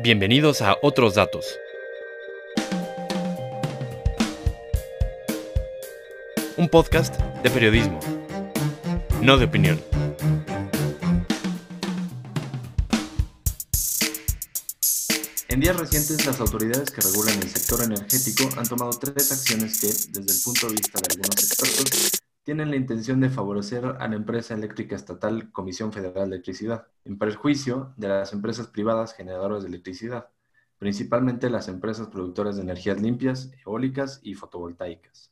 Bienvenidos a Otros Datos. Un podcast de periodismo, no de opinión. En días recientes, las autoridades que regulan el sector energético han tomado tres acciones que, desde el punto de vista de algunos expertos, tienen la intención de favorecer a la empresa eléctrica estatal Comisión Federal de Electricidad, en perjuicio de las empresas privadas generadoras de electricidad, principalmente las empresas productoras de energías limpias, eólicas y fotovoltaicas.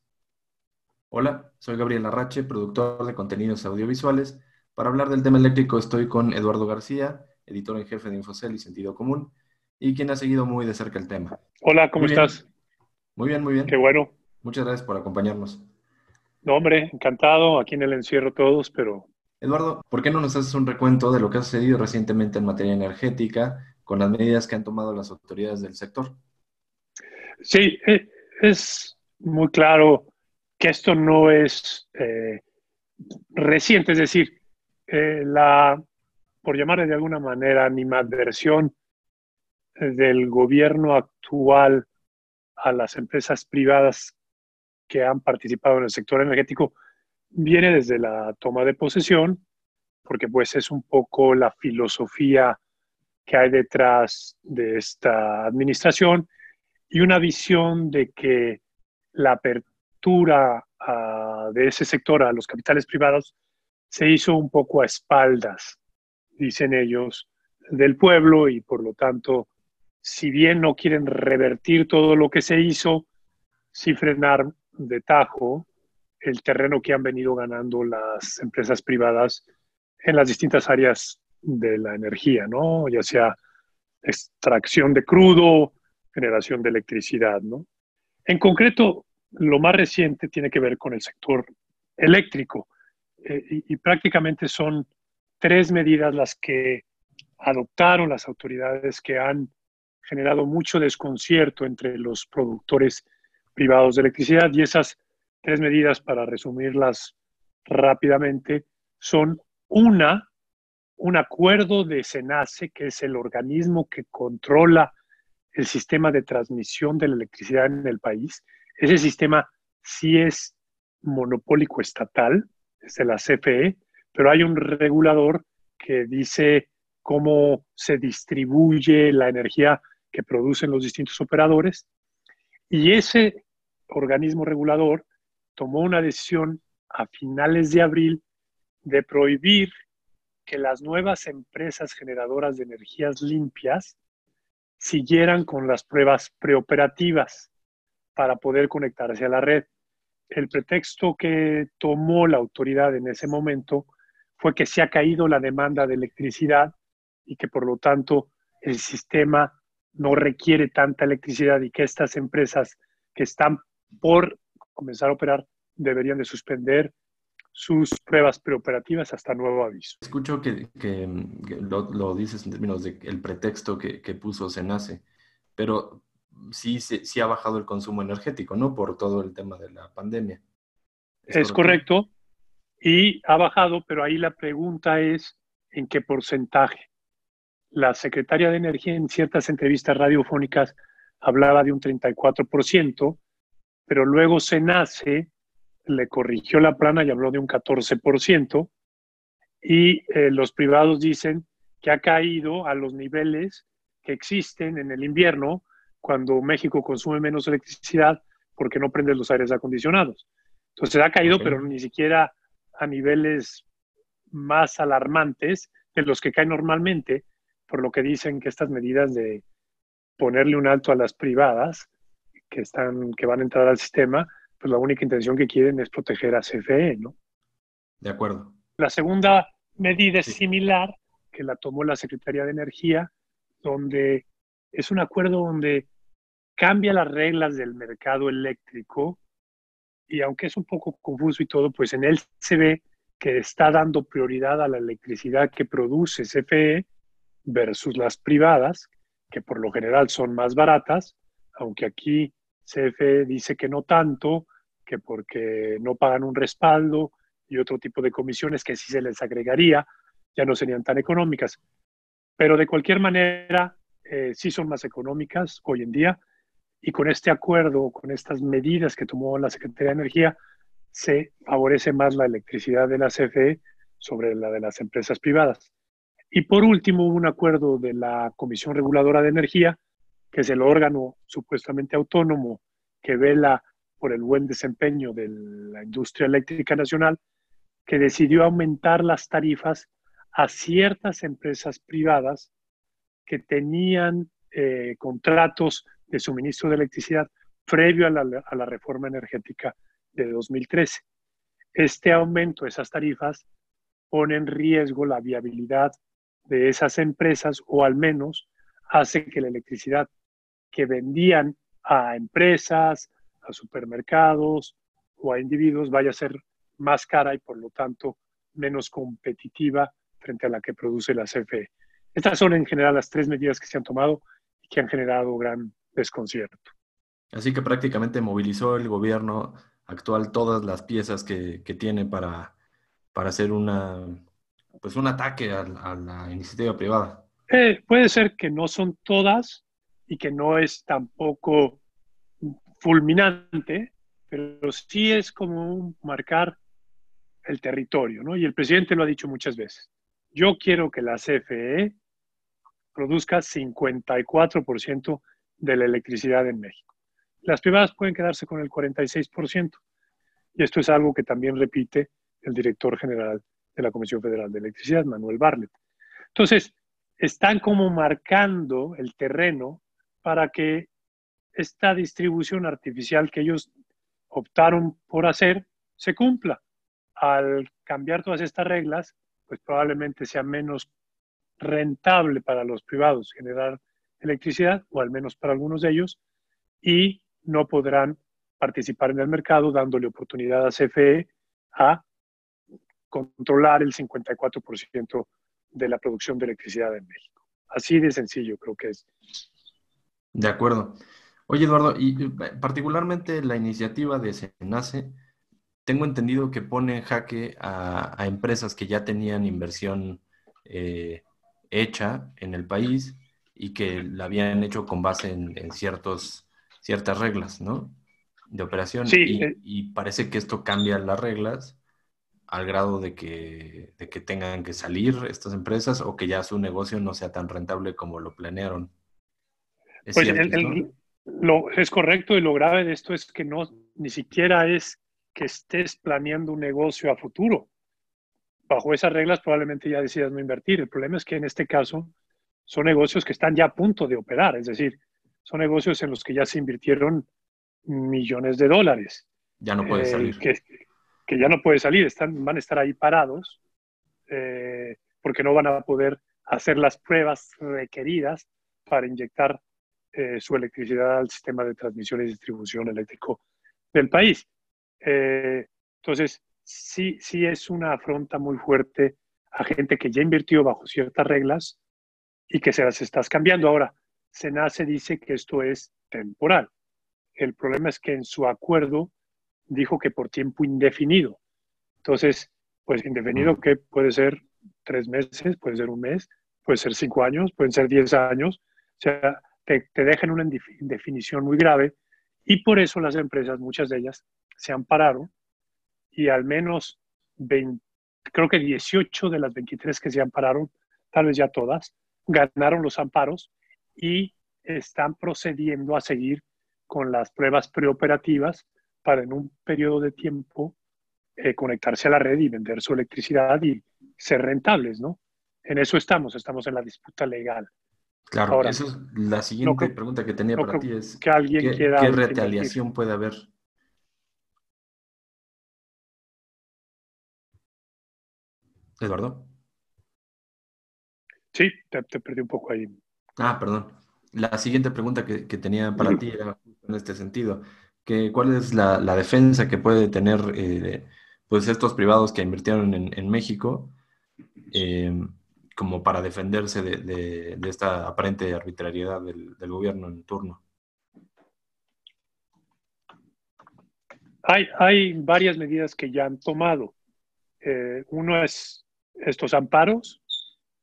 Hola, soy Gabriel Arrache, productor de contenidos audiovisuales. Para hablar del tema eléctrico estoy con Eduardo García, editor en jefe de Infocel y Sentido Común, y quien ha seguido muy de cerca el tema. Hola, ¿cómo estás? Muy bien, muy bien. Qué bueno. Muchas gracias por acompañarnos. No, hombre, encantado, aquí en el encierro todos, pero... Eduardo, ¿por qué no nos haces un recuento de lo que ha sucedido recientemente en materia energética con las medidas que han tomado las autoridades del sector? Sí, eh, es muy claro que esto no es eh, reciente, es decir, eh, la, por llamarle de alguna manera, animadversión del gobierno actual a las empresas privadas que han participado en el sector energético viene desde la toma de posesión, porque pues es un poco la filosofía que hay detrás de esta administración y una visión de que la apertura ah, de ese sector a los capitales privados se hizo un poco a espaldas, dicen ellos, del pueblo y por lo tanto, si bien no quieren revertir todo lo que se hizo, sí frenar de tajo el terreno que han venido ganando las empresas privadas en las distintas áreas de la energía, ¿no? Ya sea extracción de crudo, generación de electricidad, ¿no? En concreto, lo más reciente tiene que ver con el sector eléctrico eh, y, y prácticamente son tres medidas las que adoptaron las autoridades que han generado mucho desconcierto entre los productores privados de electricidad y esas tres medidas, para resumirlas rápidamente, son una, un acuerdo de SENACE, que es el organismo que controla el sistema de transmisión de la electricidad en el país. Ese sistema sí es monopólico estatal, es de la CFE, pero hay un regulador que dice cómo se distribuye la energía que producen los distintos operadores. Y ese organismo regulador tomó una decisión a finales de abril de prohibir que las nuevas empresas generadoras de energías limpias siguieran con las pruebas preoperativas para poder conectarse a la red. El pretexto que tomó la autoridad en ese momento fue que se ha caído la demanda de electricidad y que por lo tanto el sistema no requiere tanta electricidad y que estas empresas que están por comenzar a operar deberían de suspender sus pruebas preoperativas hasta nuevo aviso. Escucho que, lo, dices en términos de el pretexto que, puso Senace, pero sí, sí, ha bajado el consumo energético, ¿no? Por todo el tema de la pandemia. Es, correcto, y ha bajado, pero ahí la pregunta es en qué porcentaje. La secretaria de Energía en ciertas entrevistas radiofónicas hablaba de un 34%, pero luego se nace, le corrigió la plana y habló de un 14%, y eh, los privados dicen que ha caído a los niveles que existen en el invierno cuando México consume menos electricidad porque no prende los aires acondicionados. Entonces ha caído, pero ni siquiera a niveles más alarmantes de los que caen normalmente, por lo que dicen que estas medidas de ponerle un alto a las privadas que, están, que van a entrar al sistema, pues la única intención que quieren es proteger a CFE, ¿no? De acuerdo. La segunda medida es similar, que la tomó la Secretaría de Energía, donde es un acuerdo donde cambia las reglas del mercado eléctrico y aunque es un poco confuso y todo, pues en él se ve que está dando prioridad a la electricidad que produce CFE versus las privadas, que por lo general son más baratas, aunque aquí CFE dice que no tanto, que porque no pagan un respaldo y otro tipo de comisiones que sí se les agregaría, ya no serían tan económicas. Pero de cualquier manera, eh, sí son más económicas hoy en día y con este acuerdo, con estas medidas que tomó la Secretaría de Energía, se favorece más la electricidad de la CFE sobre la de las empresas privadas. Y por último, un acuerdo de la Comisión Reguladora de Energía, que es el órgano supuestamente autónomo que vela por el buen desempeño de la industria eléctrica nacional, que decidió aumentar las tarifas a ciertas empresas privadas que tenían eh, contratos de suministro de electricidad previo a la, a la reforma energética de 2013. Este aumento de esas tarifas pone en riesgo la viabilidad de esas empresas o al menos hace que la electricidad que vendían a empresas, a supermercados o a individuos vaya a ser más cara y por lo tanto menos competitiva frente a la que produce la CFE. Estas son en general las tres medidas que se han tomado y que han generado gran desconcierto. Así que prácticamente movilizó el gobierno actual todas las piezas que, que tiene para, para hacer una, pues un ataque a, la iniciativa privada. Eh, puede ser que no son todas y que no es tampoco fulminante, pero sí es como marcar el territorio, ¿no? Y el presidente lo ha dicho muchas veces. Yo quiero que la CFE produzca 54% de la electricidad en México. Las privadas pueden quedarse con el 46%. Y esto es algo que también repite el director general de la Comisión Federal de Electricidad, Manuel Barlet. Entonces, están como marcando el terreno para que esta distribución artificial que ellos optaron por hacer se cumpla. Al cambiar todas estas reglas, pues probablemente sea menos rentable para los privados generar electricidad, o al menos para algunos de ellos, y no podrán participar en el mercado dándole oportunidad a CFE a controlar el 54% de la producción de electricidad en México. Así de sencillo creo que es. De acuerdo. Oye, Eduardo, y particularmente la iniciativa de SENACE, tengo entendido que pone en jaque a, empresas que ya tenían inversión eh, hecha en el país y que la habían hecho con base en, ciertos, ciertas reglas, ¿no? De operación. Sí, eh. y parece que esto cambia las reglas al grado de que, de que tengan que salir estas empresas o que ya su negocio no sea tan rentable como lo planearon. Es pues lo, es correcto y lo grave de esto es que no ni siquiera es que estés planeando un negocio a futuro. Bajo esas reglas probablemente ya decidas no invertir. El problema es que en este caso son negocios que están ya a punto de operar, es decir, son negocios en los que ya se invirtieron millones de dólares. Ya no puede eh, salir que ya no puede salir, están, van a estar ahí parados eh, porque no van a poder hacer las pruebas requeridas para inyectar eh, su electricidad al sistema de transmisión y distribución eléctrico del país. Eh, entonces, sí, sí es una afronta muy fuerte a gente que ya invirtió bajo ciertas reglas y que se las estás cambiando. Ahora, Senace dice que esto es temporal. El problema es que en su acuerdo dijo que por tiempo indefinido. Entonces, pues indefinido que puede ser tres meses, puede ser un mes, puede ser cinco años, pueden ser diez años. O sea, te, te dejan una indefinición muy grave y por eso las empresas, muchas de ellas, se ampararon y al menos 20, creo que 18 de las 23 que se ampararon, tal vez ya todas, ganaron los amparos y están procediendo a seguir con las pruebas preoperativas para en un periodo de tiempo eh, conectarse a la red y vender su electricidad y ser rentables, ¿no? En eso estamos, estamos en la disputa legal. Claro, Ahora, es la siguiente pregunta que tenía para ti es que alguien ¿qué, ¿qué retaliación puede haber? Eduardo. Sí, te, perdí un poco ahí. Ah, perdón. La siguiente pregunta que, que tenía para ti era en este sentido cuál es la, defensa que puede tener eh, pues estos privados que invirtieron en, México eh, como para defenderse de, esta aparente arbitrariedad del, gobierno en turno. Hay, hay, varias medidas que ya han tomado. Eh, uno es estos amparos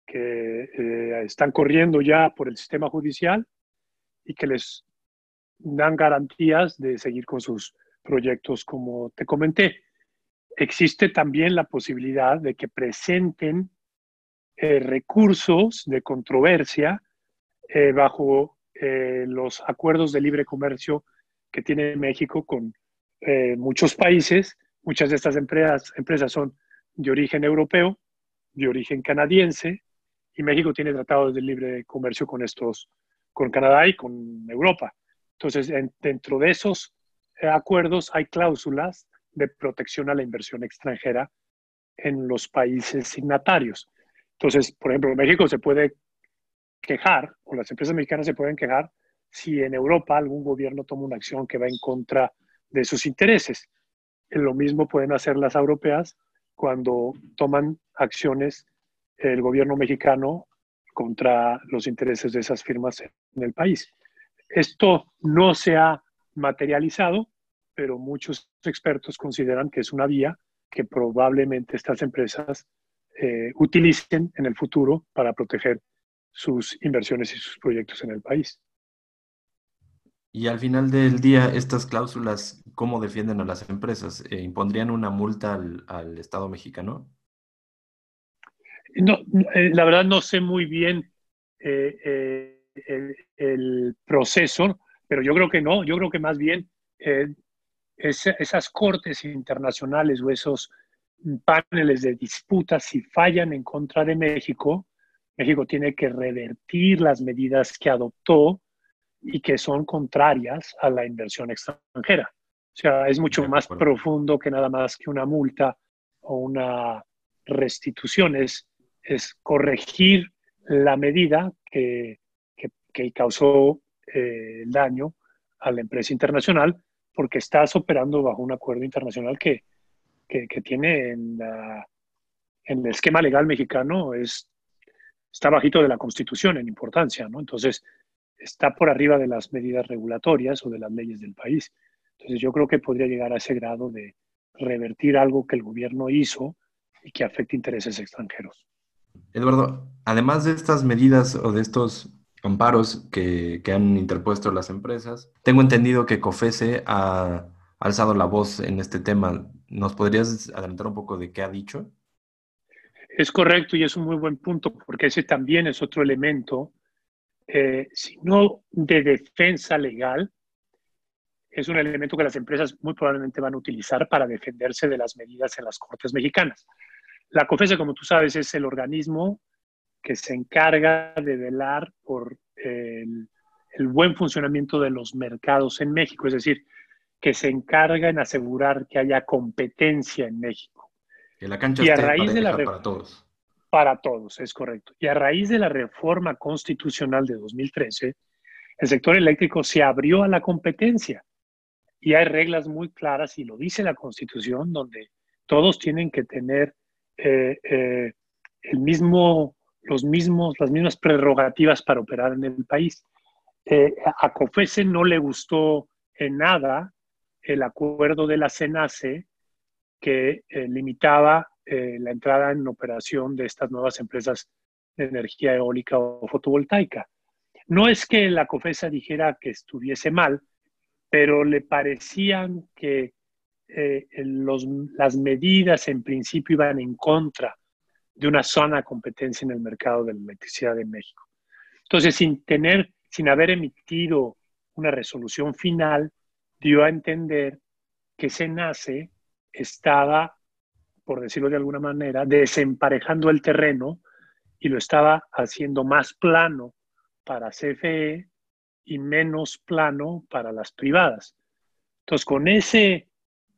que están corriendo ya por el sistema judicial y que les dan garantías de seguir con sus proyectos, como te comenté. Existe también la posibilidad de que presenten eh, recursos de controversia eh, bajo eh, los acuerdos de libre comercio que tiene México con muchos países. Muchas de estas empresas, empresas son de origen europeo, de origen canadiense, y México tiene tratados de libre comercio con estos, con Canadá y con Europa. Entonces, dentro de esos acuerdos hay cláusulas de protección a la inversión extranjera en los países signatarios. Entonces, por ejemplo, México se puede quejar, o las empresas mexicanas se pueden quejar, si en Europa algún gobierno toma una acción que va en contra de sus intereses. Lo mismo pueden hacer las europeas cuando toman acciones el gobierno mexicano contra los intereses de esas firmas en el país. Esto no se ha materializado, pero muchos expertos consideran que es una vía que probablemente estas empresas eh, utilicen en el futuro para proteger sus inversiones y sus proyectos en el país. Y al final del día, estas cláusulas, ¿cómo defienden a las empresas? Eh, ¿Impondrían una multa al, Estado mexicano? No, eh, la verdad no sé muy bien el, proceso, pero yo creo que no, yo creo que más bien eh, esas cortes internacionales o esos paneles de disputas, si fallan en contra de México, México tiene que revertir las medidas que adoptó y que son contrarias a la inversión extranjera. O sea, es mucho más profundo que nada más que una multa o una restitución, es, es corregir la medida que, que causó eh, el daño a la empresa internacional porque estás operando bajo un acuerdo internacional que, que, tiene en, el esquema legal mexicano es, está bajito de la Constitución en importancia, ¿no? Entonces, está por arriba de las medidas regulatorias o de las leyes del país. Entonces, yo creo que podría llegar a ese grado de revertir algo que el gobierno hizo y que afecte intereses extranjeros. Eduardo, además de estas medidas o de estos amparos que, han interpuesto las empresas. Tengo entendido que COFESE ha alzado la voz en este tema. ¿Nos podrías adelantar un poco de qué ha dicho? Es correcto y es un muy buen punto porque ese también es otro elemento, eh, si no de defensa legal, es un elemento que las empresas muy probablemente van a utilizar para defenderse de las medidas en las cortes mexicanas. La COFESE, como tú sabes, es el organismo que se encarga de velar por el, buen funcionamiento de los mercados en México, es decir, que se encarga en asegurar que haya competencia en México. Que la cancha y a raíz de la para todos. Para todos, es correcto. Y a raíz de la reforma constitucional de 2013, el sector eléctrico se abrió a la competencia. Y hay reglas muy claras, y lo dice la Constitución, donde todos tienen que tener eh, eh, el mismo los mismos, las mismas prerrogativas para operar en el país. Eh, a COFESE no le gustó en nada el acuerdo de la CENACE que eh, limitaba eh, la entrada en operación de estas nuevas empresas de energía eólica o fotovoltaica. No es que la COFESA dijera que estuviese mal, pero le parecían que las medidas en principio iban en contra de una sana competencia en el mercado de la electricidad de México. Entonces, sin tener, sin haber emitido una resolución final, dio a entender que SENACE estaba, por decirlo de alguna manera, desemparejando el terreno y lo estaba haciendo más plano para CFE y menos plano para las privadas. Entonces, con, ese,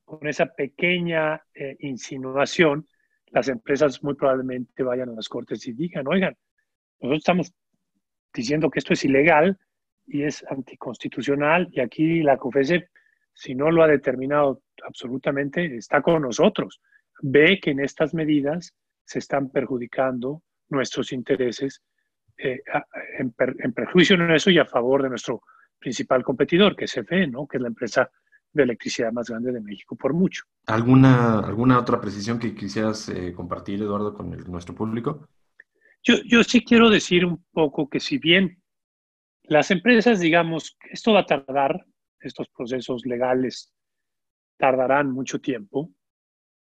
con esa pequeña eh, insinuación, las empresas muy probablemente vayan a las cortes y digan, oigan, nosotros estamos diciendo que esto es ilegal y es anticonstitucional y aquí la COFESE, si no lo ha determinado absolutamente, está con nosotros. Ve que en estas medidas se están perjudicando nuestros intereses eh, en, en, perjuicio eso y a favor de nuestro principal competidor, que es CFE, ¿no? que es la empresa de electricidad más grande de México por mucho. ¿Alguna, alguna otra precisión que quisieras eh, compartir, Eduardo, con nuestro público? Yo, yo sí quiero decir un poco que si bien las empresas, digamos, esto va a tardar, estos procesos legales tardarán mucho tiempo,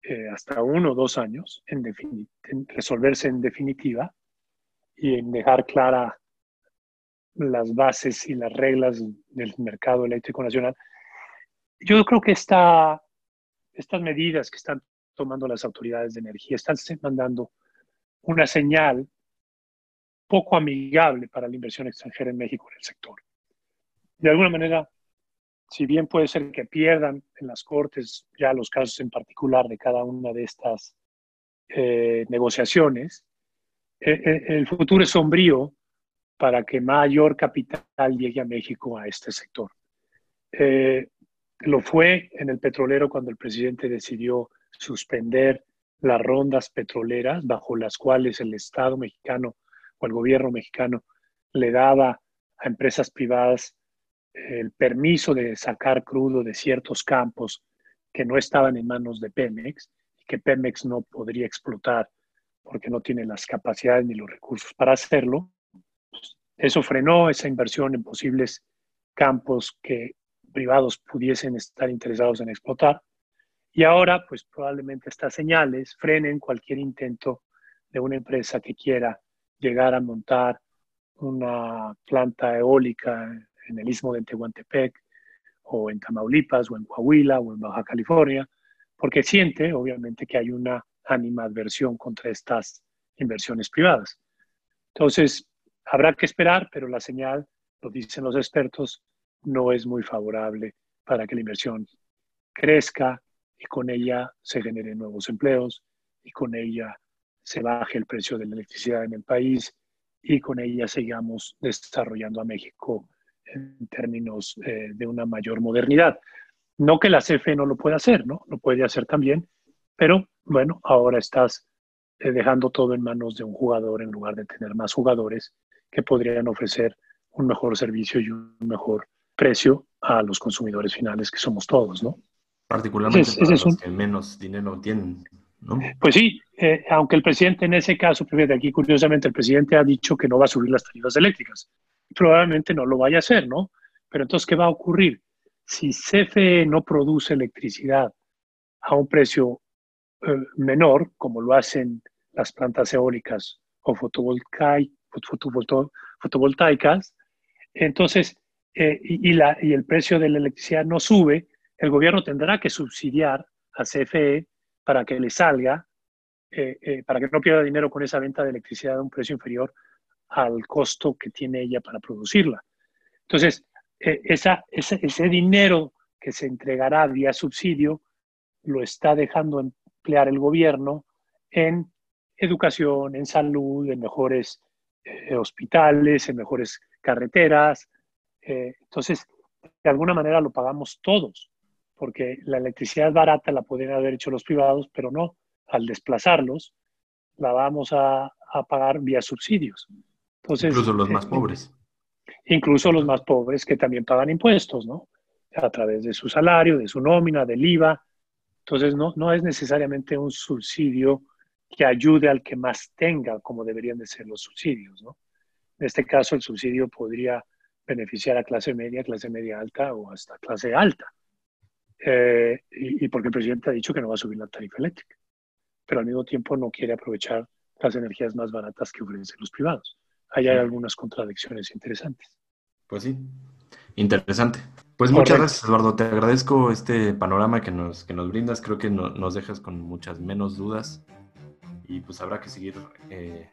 eh, hasta uno o dos años, en, en, resolverse en definitiva y en dejar clara las bases y las reglas del mercado eléctrico nacional. Yo creo que esta, estas medidas que están tomando las autoridades de energía están mandando una señal poco amigable para la inversión extranjera en México en el sector. De alguna manera, si bien puede ser que pierdan en las cortes ya los casos en particular de cada una de estas eh, negociaciones, eh, eh, el futuro es sombrío para que mayor capital llegue a México a este sector. Lo fue en el petrolero cuando el presidente decidió suspender las rondas petroleras bajo las cuales el Estado mexicano o el gobierno mexicano le daba a empresas privadas el permiso de sacar crudo de ciertos campos que no estaban en manos de Pemex y que Pemex no podría explotar porque no tiene las capacidades ni los recursos para hacerlo. Eso frenó esa inversión en posibles campos que privados pudiesen estar interesados en explotar. Y ahora, pues probablemente estas señales frenen cualquier intento de una empresa que quiera llegar a montar una planta eólica en el istmo de Tehuantepec, o en Tamaulipas, o en Coahuila, o en Baja California, porque siente, obviamente, que hay una animadversión contra estas inversiones privadas. Entonces, habrá que esperar, pero la señal, lo dicen los expertos, no es muy favorable para que la inversión crezca y con ella se generen nuevos empleos y con ella se baje el precio de la electricidad en el país y con ella sigamos desarrollando a México en términos eh, de una mayor modernidad. No que la CFE no lo pueda hacer, ¿no? Lo puede hacer también, pero bueno, ahora estás eh, dejando todo en manos de un jugador en lugar de tener más jugadores que podrían ofrecer un mejor servicio y un mejor precio a los consumidores finales que somos todos, ¿no? Particularmente para los que menos dinero tienen, ¿no? Pues sí, eh, aunque el presidente en ese caso, de aquí curiosamente el presidente ha dicho que no va a subir las tarifas eléctricas. Probablemente no lo vaya a hacer, ¿no? Pero entonces, ¿qué va a ocurrir? Si CFE no produce electricidad a un precio eh, menor, como lo hacen las plantas eólicas o fotovoltaicas, entonces, eh, y, la, y el precio de la electricidad no sube, el gobierno tendrá que subsidiar a CFE para que le salga, eh, eh, para que no pierda dinero con esa venta de electricidad a un precio inferior al costo que tiene ella para producirla. Entonces, esa, ese, dinero que se entregará vía subsidio lo está dejando emplear el gobierno en educación, en salud, en mejores hospitales, en mejores carreteras. Entonces, de alguna manera lo pagamos todos porque la electricidad barata la podrían haber hecho los privados, pero no, al desplazarlos, la vamos a, pagar vía subsidios. Entonces, incluso los más eh, pobres. Incluso los más pobres que también pagan impuestos, ¿no? A través de su salario, de su nómina, del IVA. Entonces, no, no es necesariamente un subsidio que ayude al que más tenga, como deberían de ser los subsidios, ¿no? En este caso, el subsidio podría beneficiar a clase media, clase media alta o hasta clase alta. Eh, y, porque el presidente ha dicho que no va a subir la tarifa eléctrica, pero al mismo tiempo no quiere aprovechar las energías más baratas que ofrecen los privados. Ahí hay algunas contradicciones interesantes. Pues sí, interesante. Pues muchas gracias, Eduardo. Te agradezco este panorama que nos, que nos brindas. Creo que nos dejas con muchas menos dudas y pues habrá que seguir eh,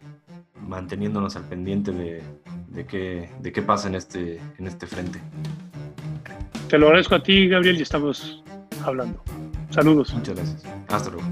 manteniéndonos al pendiente de, de, qué, de qué pasa en este, en este frente. Te lo agradezco a ti, Gabriel, y estamos hablando. Saludos. Muchas gracias. Hasta luego.